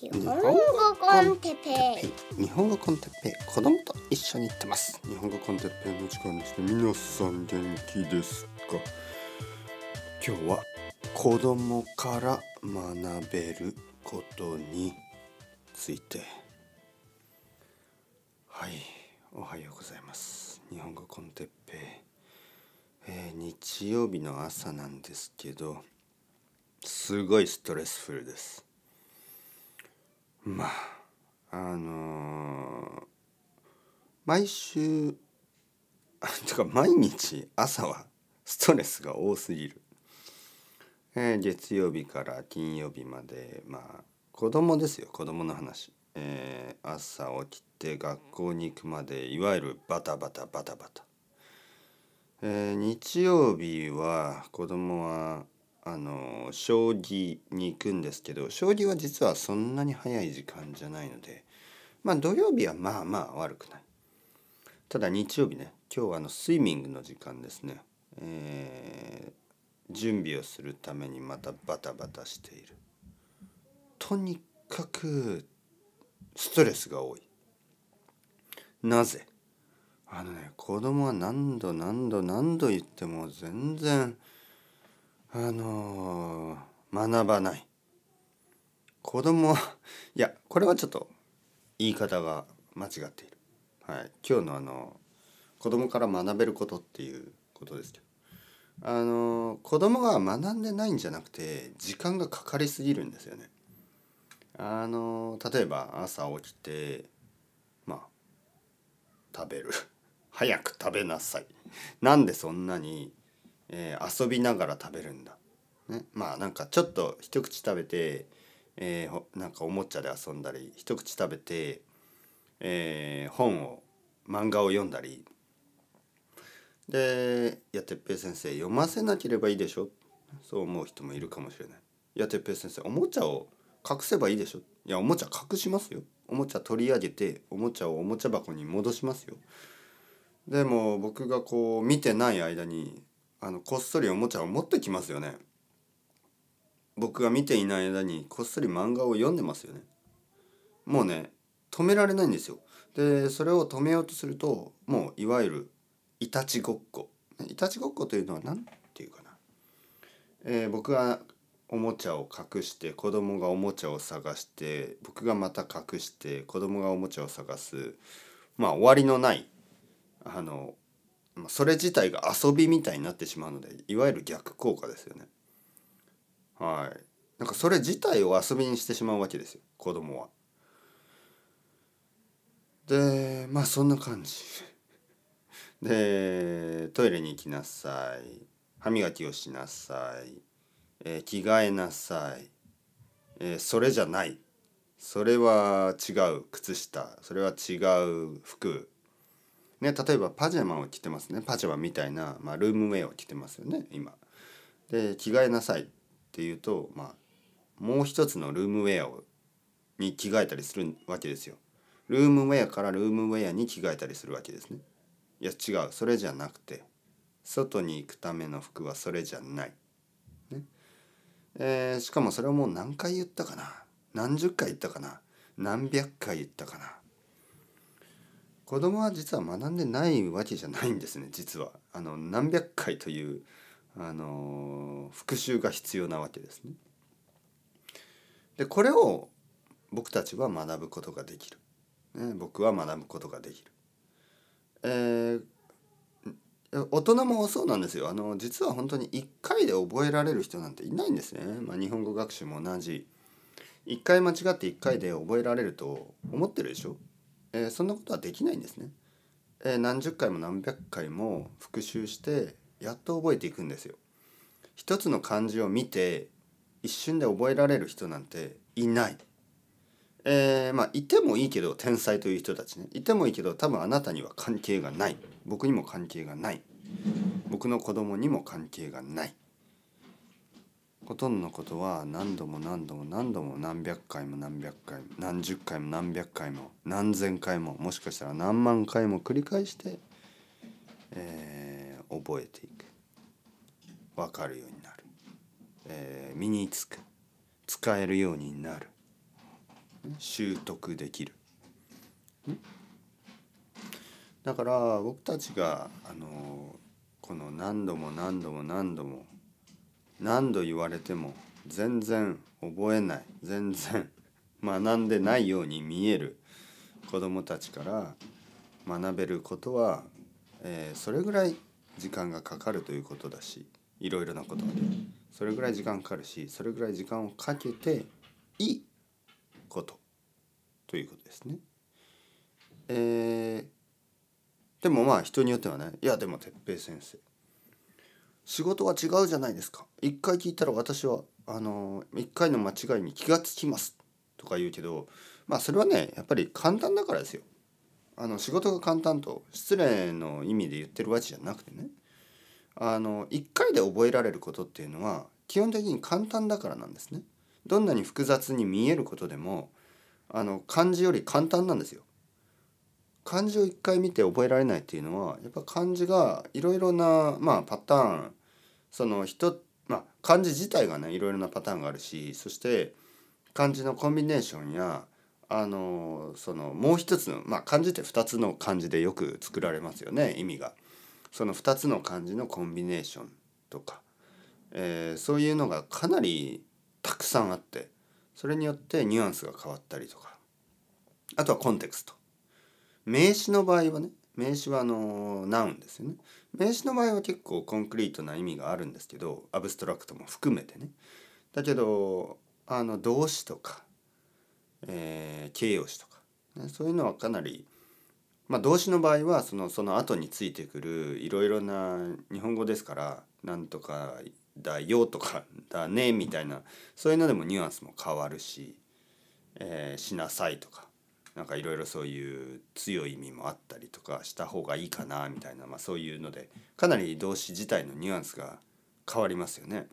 日本語コンテッペイ。日本語コンテッペイ。子供と一緒に行ってます。日本語コンテッペイの時間です。ね皆さん元気ですか？今日は子供から学べることについて。はい。おはようございます。日本語コンテッペイ、えー日曜日の朝なんですけどすごいストレスフルですまああの毎週あてか毎日朝はストレスが多すぎる、えー月曜日から金曜日までまあ子供ですよ子供の話、えー朝起きて学校に行くまでいわゆるバタバタバタバタ、えー日曜日は子供はあの将棋に行くんですけど将棋は実はそんなに早い時間じゃないのでまあ土曜日はまあまあ悪くない。ただ日曜日ね今日はあのスイミングの時間ですね、えー準備をするためにまたバタバタしている。とにかくストレスが多い。なぜ？あのね子供は何度何度何度言っても全然あのー学ばない。子供はいやこれはちょっと言い方が間違っている、はい、今日のあの子供から学べることっていうことですけどあのー子供が学んでないんじゃなくて時間がかかりすぎるんですよね。あのー例えば朝起きてまあ食べる。早く食べなさい。なんでそんなにえー遊びながら食べるんだ、ね、まあなんかちょっと一口食べて、えーなんかおもちゃで遊んだり一口食べて、えー本を漫画を読んだり。で「いやてっぺい先生読ませなければいいでしょ」そう思う人もいるかもしれない「いやてっぺい先生おもちゃを隠せばいいでしょ」いやおもちゃ隠しますよ。おもちゃ取り上げておもちゃをおもちゃ箱に戻しますよ。でも僕がこう見てない間にあのこっそりおもちゃを持ってきますよね。僕が見ていない間にこっそり漫画を読んでますよね。もうね止められないんですよ。でそれを止めようとするともういわゆるいたちごっこ。いたちごっこというのは何ていうかな、えー僕がおもちゃを隠して子供がおもちゃを探して僕がまた隠して子供がおもちゃを探すまあ終わりのないあのそれ自体が遊びみたいになってしまうのでいわゆる逆効果ですよね。はい。なんかそれ自体を遊びにしてしまうわけですよ子供は。でまあそんな感じ。でトイレに行きなさい歯磨きをしなさい、えー着替えなさい、えーそれじゃないそれは違う靴下それは違う服ね、例えばパジャマを着てますねパジャマみたいな、まあ、ルームウェアを着てますよね今。で着替えなさいっていうと、まあ、もう一つのルームウェアをに着替えたりするわけですよ。ルームウェアからルームウェアに着替えたりするわけですね。いや違うそれじゃなくて外に行くための服はそれじゃない。ねえーしかもそれをもう何回言ったかな何十回言ったかな何百回言ったかな子供は実は学んでないわけじゃないんですね実は。あの何百回というあの復習が必要なわけですね。でこれを僕たちは学ぶことができる、ね、僕は学ぶことができる。えー大人もそうなんですよ。あの実は本当に1回で覚えられる人なんていないんですね、まあ、日本語学習も同じ。1回間違って1回で覚えられると思ってるでしょ？えーそんなことはできないんですね。えー何十回も何百回も復習してやっと覚えていくんですよ。一つの漢字を見て一瞬で覚えられる人なんていない。えーまあいてもいいけど天才という人たちねいてもいいけど多分あなたには関係がない僕にも関係がない僕の子供にも関係がないほとんどのことは何度も何度も何度も何百回も何百回も何十回も何百回も何千回ももしかしたら何万回も繰り返して、えー覚えていく。分かるようになる、えー身につく。使えるようになる。習得できる。だから僕たちがあのこの何度も何度も何度も何度言われても全然覚えない全然学んでないように見える子どもたちから学べることは、えー、それぐらい時間がかかるということだしいろいろなことがでそれぐらい時間かかるしそれぐらい時間をかけていいことということですね。えー、でもまあ人によってはねいやでも哲平先生仕事は違うじゃないですか一回聞いたら私はあの一回の間違いに気がつきますとか言うけどまあそれはねやっぱり簡単だからですよ。あの仕事が簡単と失礼の意味で言ってるわけじゃなくてねあの1回で覚えられることっていうのは基本的に簡単だからなんですね。どんなに複雑に見えることでもあの漢字より簡単なんですよ。漢字を一回見て覚えられないっていうのはやっぱ漢字がいろいろな、まあ、パターンその人、まあ、漢字自体がねいろいろなパターンがあるしそして漢字のコンビネーションやあのそのもう一つの、まあ、漢字って2つの漢字でよく作られますよね意味が。その2つの漢字のコンビネーションとか、えー、そういうのがかなりたくさんあってそれによってニュアンスが変わったりとか。あとはコンテクスト。名詞の場合はね名詞はあのナウンですよね。名詞の場合は結構コンクリートな意味があるんですけどアブストラクトも含めてね。だけどあの動詞とか、えー、形容詞とか、ね、そういうのはかなりまあ、動詞の場合はそのその後についてくるいろいろな日本語ですから「なんとかだよ」とか「だね」みたいなそういうのでもニュアンスも変わるし「えー、しなさい」とか。なんかいろいろそういう強い意味もあったりとかした方がいいかなみたいな、まあ、そういうのでかなり動詞自体のニュアンスが変わりますよね。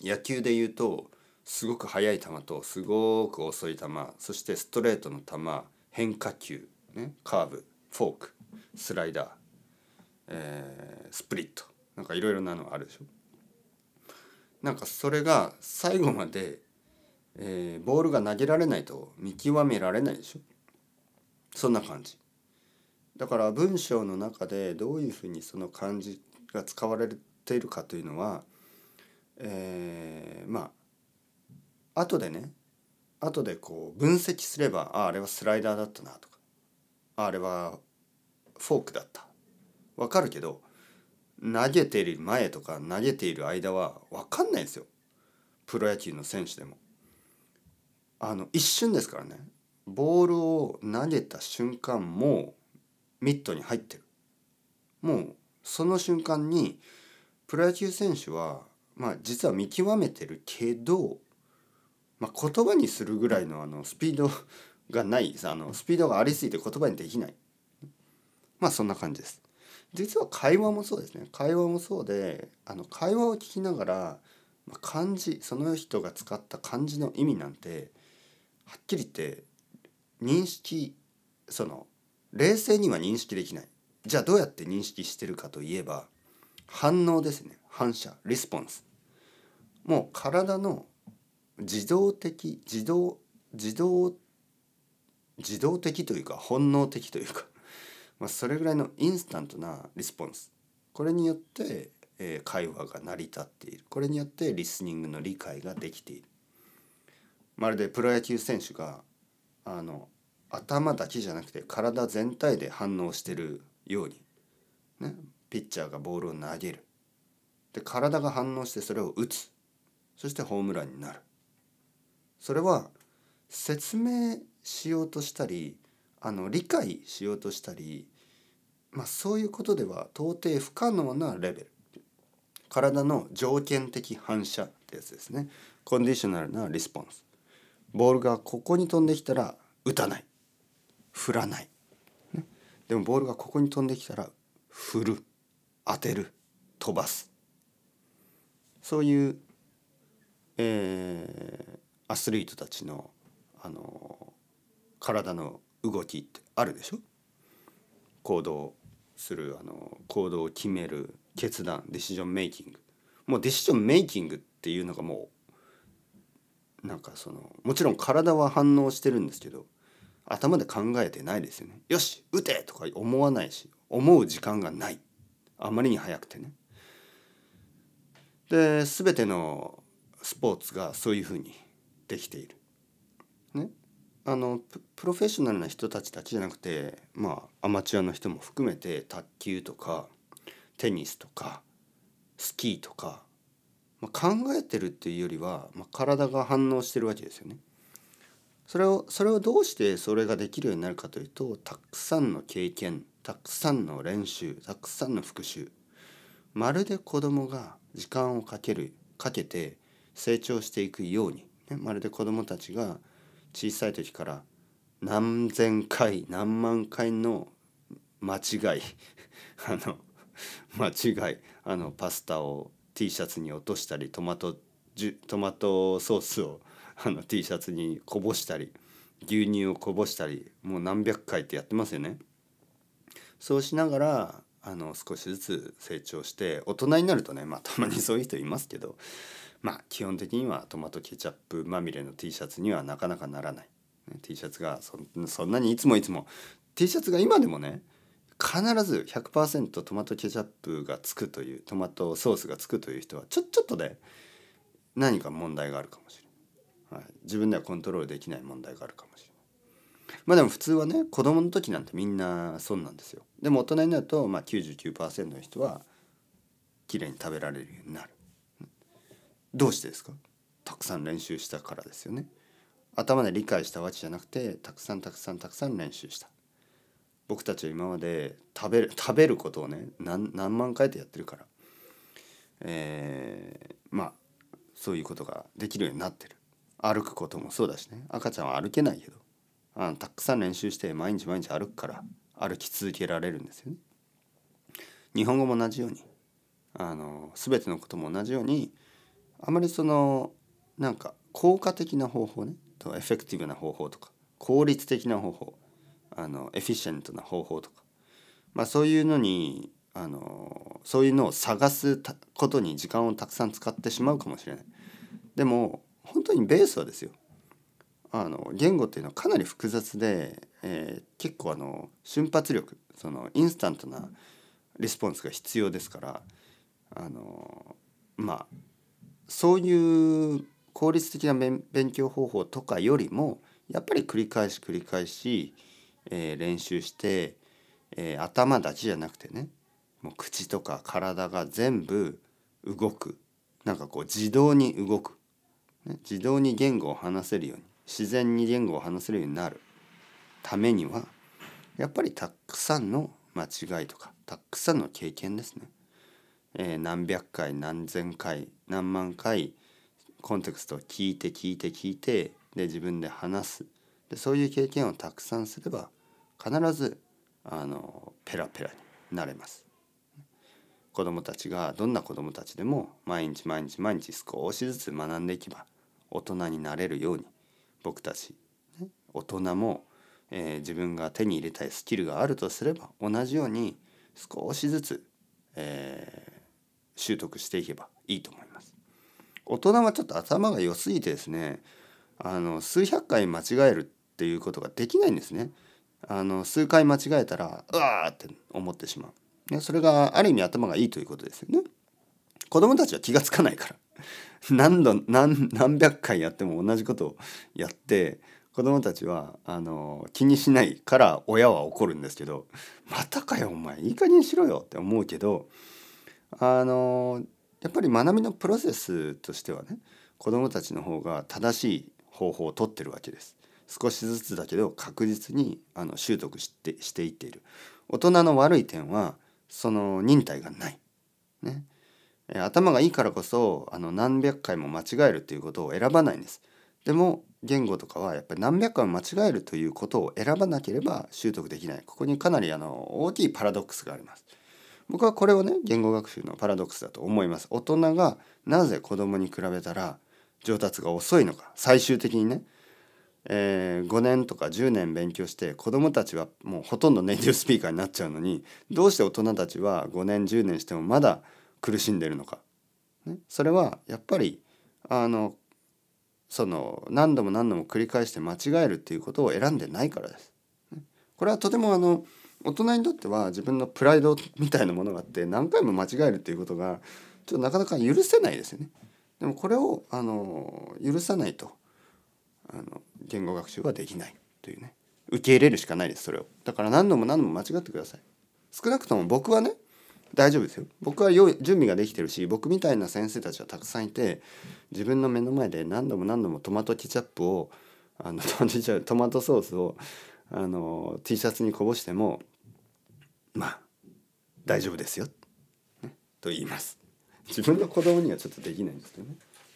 野球で言うとすごく速い球とすごく遅い球そしてストレートの球変化球ね、カーブフォークスライダー、えー、スプリットなんかいろいろなのあるでしょなんかそれが最後まで、えー、ボールが投げられないと見極められないでしょ？そんな感じ。だから文章の中でどういうふうにその漢字が使われているかというのはえー、まあ後でね後でこう分析すればあああれはスライダーだったなとかあれはフォークだった。わかるけど投げている前とか投げている間は分かんないですよ。プロ野球の選手でも。あの一瞬ですからね。ボールを投げた瞬間もうミットに入ってる。もうその瞬間にプロ野球選手はまあ実は見極めてるけど、まあ、言葉にするぐらいのあのスピードがないあのスピードがありすぎて言葉にできない。まあそんな感じです。実は会話もそうですね。会話もそうであの会話を聞きながら、ま、漢字その人が使った漢字の意味なんてはっきり言って認識その冷静には認識できない。じゃあどうやって認識してるかといえば反応ですね。反射。リスポンス。もう体の自動的自動自動自動的というか本能的というか、まあ、それぐらいのインスタントなリスポンス。これによって、えー、会話が成り立っている。これによってリスニングの理解ができている。まるでプロ野球選手があの頭だけじゃなくて体全体で反応してるように、ね、ピッチャーがボールを投げる。で体が反応してそれを打つ。そしてホームランになる。それは説明しようとしたりあの理解しようとしたり、まあ、そういうことでは到底不可能なレベル。体の条件的反射ってやつですね。コンディショナルなリスポンス。ボールがここに飛んできたら打たない。振らない、ね、でもボールがここに飛んできたら振る。当てる。飛ばす。そういう、えー、アスリートたちのあの体の動きってあるでしょ？行動するあの行動を決める決断ディシジョンメイキングもうディシジョンメイキングっていうのがもうなんかそのもちろん体は反応してるんですけど頭で考えてないですよね。よし打てとか思わないし思う時間がないあまりに早くてね。で全てのスポーツがそういうふうにできている。ね、あのプロフェッショナルな人たちだけじゃなくてまあアマチュアの人も含めて卓球とかテニスとかスキーとか、まあ、考えてるっていうよりは、まあ、体が反応してるわけですよね。それをそれをどうしてそれができるようになるかというとたくさんの経験たくさんの練習たくさんの復習まるで子供が時間をかけるかけて成長していくように、ね、まるで子供たちが小さい時から何千回何万回の間違い あの間違いあのパスタを T シャツに落としたりトマトジュトマトソースをあの T シャツにこぼしたり牛乳をこぼしたりもう何百回ってやってますよね。そうしながらあの少しずつ成長して大人になるとねまあたまにそういう人いますけどまあ基本的にはトマトケチャップまみれの T シャツにはなかなかならない。T シャツがそんなにいつもいつも T シャツが今でもね必ず100%トマトケチャップがつくというトマトソースがつくという人はちょちょっとね何か問題があるかもしれない、はい、自分ではコントロールできない問題があるかもしれない。まあでも普通はね子供の時なんてみんなそうなんですよ。でも大人になると、まあ99%の人はきれいに食べられるようになる。どうしてですか？たくさん練習したからですよね。頭で理解したわけじゃなくてたくさんたくさんたくさん練習した。僕たちは今まで食べる食べることをね何何万回とやってるから、えー、まあそういうことができるようになってる。歩くこともそうだしね。赤ちゃんは歩けないけど。あのたくさん練習して毎日毎日歩くから歩き続けられるんですよね。日本語も同じように。あの全てのことも同じようにあまりそのなんか効果的な方法ね。とエフェクティブな方法とか効率的な方法。あのエフィシェントな方法とか、まあ、そういうのにあのそういうのを探すことに時間をたくさん使ってしまうかもしれない。でも本当にベースはですよあの言語っていうのはかなり複雑で、えー、結構あの瞬発力そのインスタントなリスポンスが必要ですからあのまあそういう効率的な勉強方法とかよりもやっぱり繰り返し繰り返し、えー、練習して、えー、頭だけじゃなくてねもう口とか体が全部動く。なんかこう自動に動く、ね、自動に言語を話せるように自然に言語を話せるようになる。ためにはやっぱりたくさんの間違いとかたくさんの経験ですね。えー、何百回何千回何万回コンテクストを聞いて聞いて聞いてで自分で話す。でそういう経験をたくさんすれば必ずあのペラペラになれます。子どもたちがどんな子どもたちでも毎日毎日毎日少しずつ学んでいけば大人になれるように僕たち、ね、大人も、えー、自分が手に入れたいスキルがあるとすれば同じように少しずつ、えー、習得していけばいいと思います。大人はちょっと頭が良すぎてですねあの数百回間違えるっていうことができないんですね。あの数回間違えたらうわーって思ってしまう。ね、それがある意味頭がいいということですよね。子供たちは気が付かないから何度何何百回やっても同じことをやって子供たちはあの気にしないから親は怒るんですけど「またかよお前いい加減にしろよ」って思うけどあのやっぱり学びのプロセスとしてはね子どもたちの方が正しい方法をとってるわけです。少しずつだけど確実にあの習得してしていっている。大人の悪い点はその忍耐がない。ね。頭がいいからこそあの何百回も間違えるっていうことを選ばないんです。でも言語とかはやっぱり何百回も間違えるということを選ばなければ習得できない。ここにかなりあの大きいパラドックスがあります。僕はこれをね言語学習のパラドックスだと思います大人がなぜ子供に比べたら上達が遅いのか最終的にね、えー、5年とか10年勉強して子供たちはもうほとんどネイティブスピーカーになっちゃうのにどうして大人たちは5年10年してもまだ苦しんでるのか、ね、それはやっぱりあのその何度も何度も繰り返して間違えるっていうことを選んでないからです。これはとてもあの大人にとっては自分のプライドみたいなものがあって何回も間違えるっていうことがちょっとなかなか許せないですよね。でもこれをあの許さないとあの言語学習はできないというね。受け入れるしかないですそれを。だから何度も何度も間違ってください。少なくとも僕はね大丈夫ですよ。僕は用意準備ができてるし僕みたいな先生たちはたくさんいて自分の目の前で何度も何度もトマトケチャップをあのトマトケチャップトマトソースをあの T シャツにこぼしてもまあ大丈夫ですよ、ね、と言います。自分の子供にはちょっとできないんですけどね。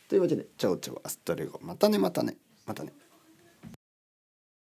というわけで Ciao ciao hasta luego。またねまたね。またね。